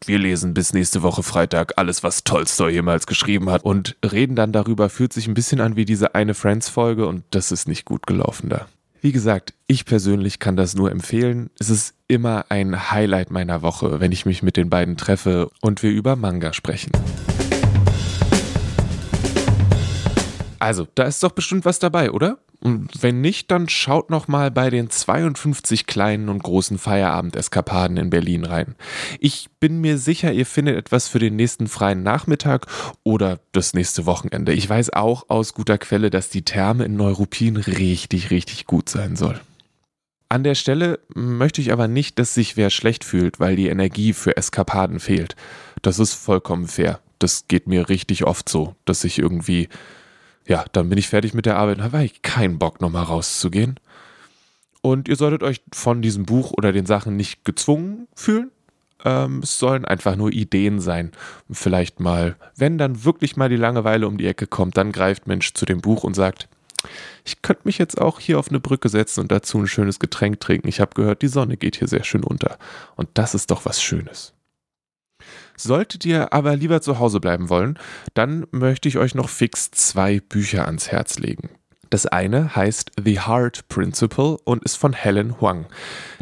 wir lesen bis nächste Woche Freitag alles, was Tolstoy jemals geschrieben hat und reden dann darüber, fühlt sich ein bisschen an wie diese eine Friends-Folge und das ist nicht gut gelaufen da. Wie gesagt, ich persönlich kann das nur empfehlen. Es ist immer ein Highlight meiner Woche, wenn ich mich mit den beiden treffe und wir über Manga sprechen. Also, da ist doch bestimmt was dabei, oder? Und wenn nicht, dann schaut noch mal bei den 52 kleinen und großen Feierabendeskapaden in Berlin rein. Ich bin mir sicher, ihr findet etwas für den nächsten freien Nachmittag oder das nächste Wochenende. Ich weiß auch aus guter Quelle, dass die Therme in Neuruppin richtig, richtig gut sein soll. An der Stelle möchte ich aber nicht, dass sich wer schlecht fühlt, weil die Energie für Eskapaden fehlt. Das ist vollkommen fair. Das geht mir richtig oft so, dass ich irgendwie ja, dann bin ich fertig mit der Arbeit und habe ich keinen Bock, nochmal rauszugehen. Und ihr solltet euch von diesem Buch oder den Sachen nicht gezwungen fühlen. Ähm, es sollen einfach nur Ideen sein. Vielleicht mal, wenn dann wirklich mal die Langeweile um die Ecke kommt, dann greift Mensch zu dem Buch und sagt, ich könnte mich jetzt auch hier auf eine Brücke setzen und dazu ein schönes Getränk trinken. Ich habe gehört, die Sonne geht hier sehr schön unter. Und das ist doch was Schönes. Solltet ihr aber lieber zu Hause bleiben wollen, dann möchte ich euch noch fix zwei Bücher ans Herz legen. Das eine heißt The Heart Principle und ist von Helen Huang.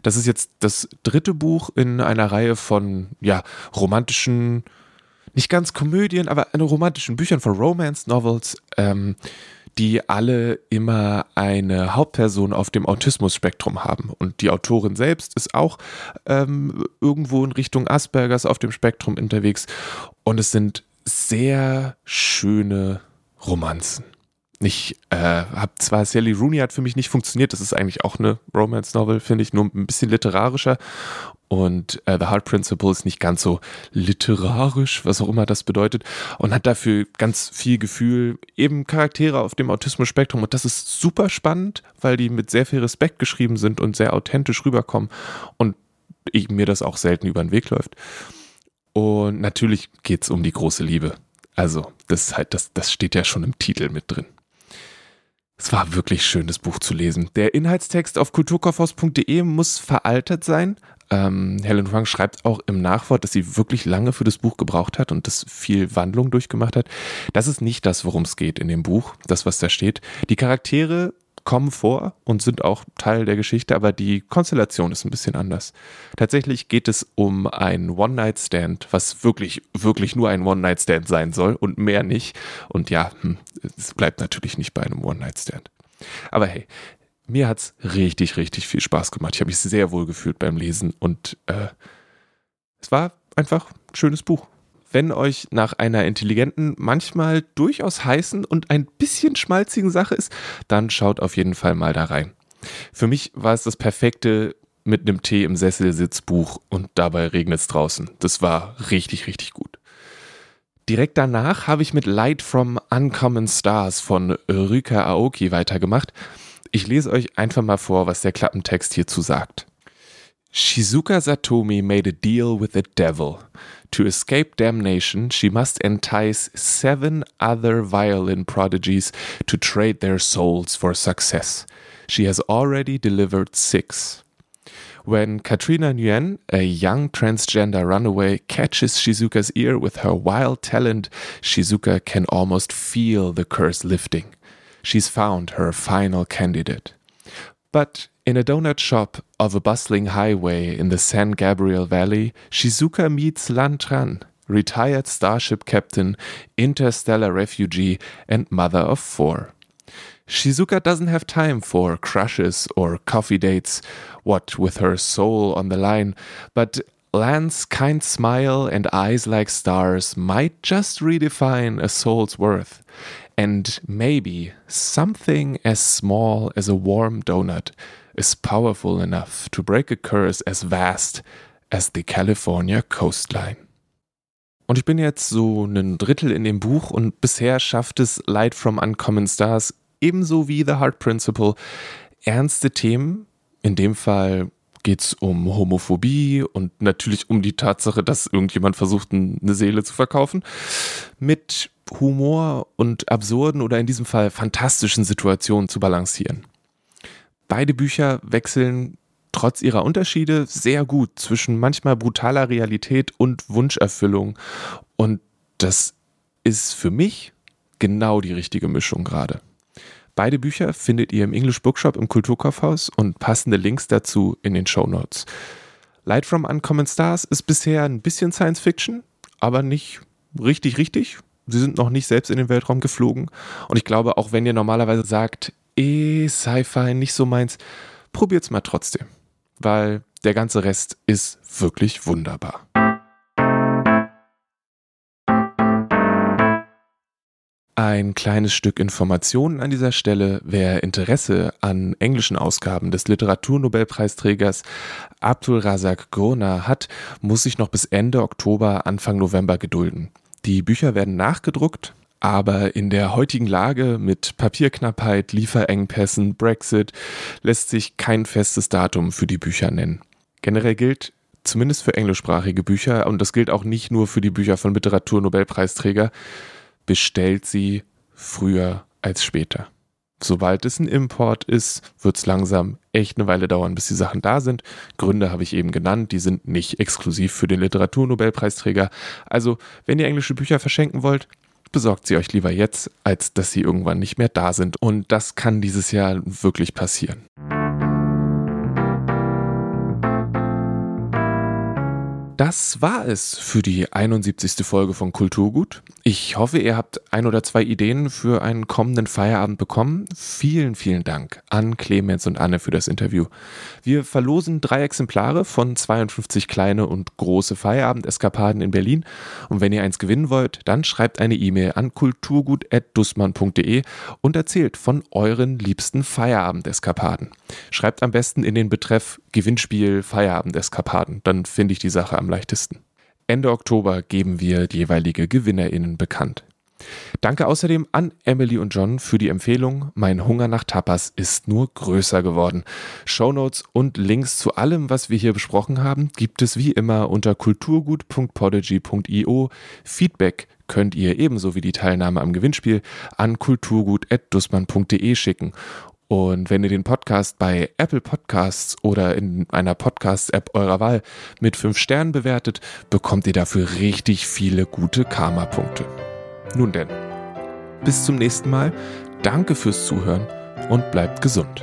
Das ist jetzt das dritte Buch in einer Reihe von ja, romantischen, nicht ganz Komödien, aber romantischen Büchern von Romance Novels, ähm, die alle immer eine Hauptperson auf dem Autismus-Spektrum haben. Und die Autorin selbst ist auch ähm, irgendwo in Richtung Aspergers auf dem Spektrum unterwegs. Und es sind sehr schöne Romanzen. Ich äh, habe zwar Sally Rooney hat für mich nicht funktioniert, das ist eigentlich auch eine Romance-Novel, finde ich, nur ein bisschen literarischer. Und äh, The Heart Principle ist nicht ganz so literarisch, was auch immer das bedeutet, und hat dafür ganz viel Gefühl, eben Charaktere auf dem Autismus-Spektrum. Und das ist super spannend, weil die mit sehr viel Respekt geschrieben sind und sehr authentisch rüberkommen. Und ich, mir das auch selten über den Weg läuft. Und natürlich geht es um die große Liebe. Also, das ist halt, das, das steht ja schon im Titel mit drin. Es war wirklich schön, das Buch zu lesen. Der Inhaltstext auf kulturkaufhaus.de muss veraltet sein, ähm, Helen Huang schreibt auch im Nachwort, dass sie wirklich lange für das Buch gebraucht hat und das viel Wandlung durchgemacht hat. Das ist nicht das, worum es geht in dem Buch, das, was da steht. Die Charaktere kommen vor und sind auch Teil der Geschichte, aber die Konstellation ist ein bisschen anders. Tatsächlich geht es um einen One-Night-Stand, was wirklich, wirklich nur ein One-Night-Stand sein soll und mehr nicht. Und ja, hm, es bleibt natürlich nicht bei einem One-Night-Stand. Aber hey, mir hat es richtig, richtig viel Spaß gemacht. Ich habe mich sehr wohl gefühlt beim Lesen und äh, es war einfach ein schönes Buch. Wenn euch nach einer intelligenten, manchmal durchaus heißen und ein bisschen schmalzigen Sache ist, dann schaut auf jeden Fall mal da rein. Für mich war es das perfekte mit einem Tee im Sessel Sitzbuch und dabei regnet es draußen. Das war richtig, richtig gut. Direkt danach habe ich mit Light from Uncommon Stars von Ryuka Aoki weitergemacht. Ich lese euch einfach mal vor, was der Klappentext hierzu sagt. Shizuka Satomi made a deal with the devil. To escape damnation, she must entice seven other violin prodigies to trade their souls for success. She has already delivered six. When Katrina Nguyen, a young transgender runaway, catches Shizuka's ear with her wild talent, Shizuka can almost feel the curse lifting she's found her final candidate. But in a donut shop of a bustling highway in the San Gabriel Valley, Shizuka meets Lan Tran, retired starship captain, interstellar refugee, and mother of four. Shizuka doesn't have time for crushes or coffee dates, what with her soul on the line, but Lan's kind smile and eyes like stars might just redefine a soul's worth. And maybe something as small as a warm donut is powerful enough to break a curse as vast as the California coastline. Und ich bin jetzt so ein Drittel in dem Buch und bisher schafft es Light from Uncommon Stars ebenso wie The Heart Principle ernste Themen, in dem Fall geht es um Homophobie und natürlich um die Tatsache, dass irgendjemand versucht, eine Seele zu verkaufen, mit Humor und absurden oder in diesem Fall fantastischen Situationen zu balancieren. Beide Bücher wechseln trotz ihrer Unterschiede sehr gut zwischen manchmal brutaler Realität und Wunscherfüllung. Und das ist für mich genau die richtige Mischung gerade. Beide Bücher findet ihr im English Bookshop im Kulturkaufhaus und passende Links dazu in den Show Notes. Light from Uncommon Stars ist bisher ein bisschen Science Fiction, aber nicht richtig, richtig. Sie sind noch nicht selbst in den Weltraum geflogen. Und ich glaube, auch wenn ihr normalerweise sagt, eh, Sci-Fi nicht so meins, probiert's mal trotzdem. Weil der ganze Rest ist wirklich wunderbar. Ein kleines Stück Informationen an dieser Stelle. Wer Interesse an englischen Ausgaben des Literaturnobelpreisträgers Abdul Razak Gurna hat, muss sich noch bis Ende Oktober, Anfang November gedulden. Die Bücher werden nachgedruckt, aber in der heutigen Lage mit Papierknappheit, Lieferengpässen, Brexit lässt sich kein festes Datum für die Bücher nennen. Generell gilt, zumindest für englischsprachige Bücher, und das gilt auch nicht nur für die Bücher von Literaturnobelpreisträger, bestellt sie früher als später. Sobald es ein Import ist, wird es langsam echt eine Weile dauern, bis die Sachen da sind. Gründe habe ich eben genannt, die sind nicht exklusiv für den Literaturnobelpreisträger. Also, wenn ihr englische Bücher verschenken wollt, besorgt sie euch lieber jetzt, als dass sie irgendwann nicht mehr da sind. Und das kann dieses Jahr wirklich passieren. Das war es für die 71. Folge von Kulturgut. Ich hoffe, ihr habt ein oder zwei Ideen für einen kommenden Feierabend bekommen. Vielen, vielen Dank an Clemens und Anne für das Interview. Wir verlosen drei Exemplare von 52 kleine und große Feierabend-Eskapaden in Berlin. Und wenn ihr eins gewinnen wollt, dann schreibt eine E-Mail an kulturgut.dussmann.de und erzählt von euren liebsten Feierabend-Eskapaden. Schreibt am besten in den Betreff Gewinnspiel Feierabend-Eskapaden. Dann finde ich die Sache am leichtesten. Ende Oktober geben wir die jeweilige GewinnerInnen bekannt. Danke außerdem an Emily und John für die Empfehlung. Mein Hunger nach Tapas ist nur größer geworden. Shownotes und Links zu allem, was wir hier besprochen haben, gibt es wie immer unter kulturgut.podigy.io. Feedback könnt ihr ebenso wie die Teilnahme am Gewinnspiel an kulturgut.dussmann.de schicken. Und wenn ihr den Podcast bei Apple Podcasts oder in einer Podcast-App eurer Wahl mit fünf Sternen bewertet, bekommt ihr dafür richtig viele gute Karma-Punkte. Nun denn, bis zum nächsten Mal. Danke fürs Zuhören und bleibt gesund.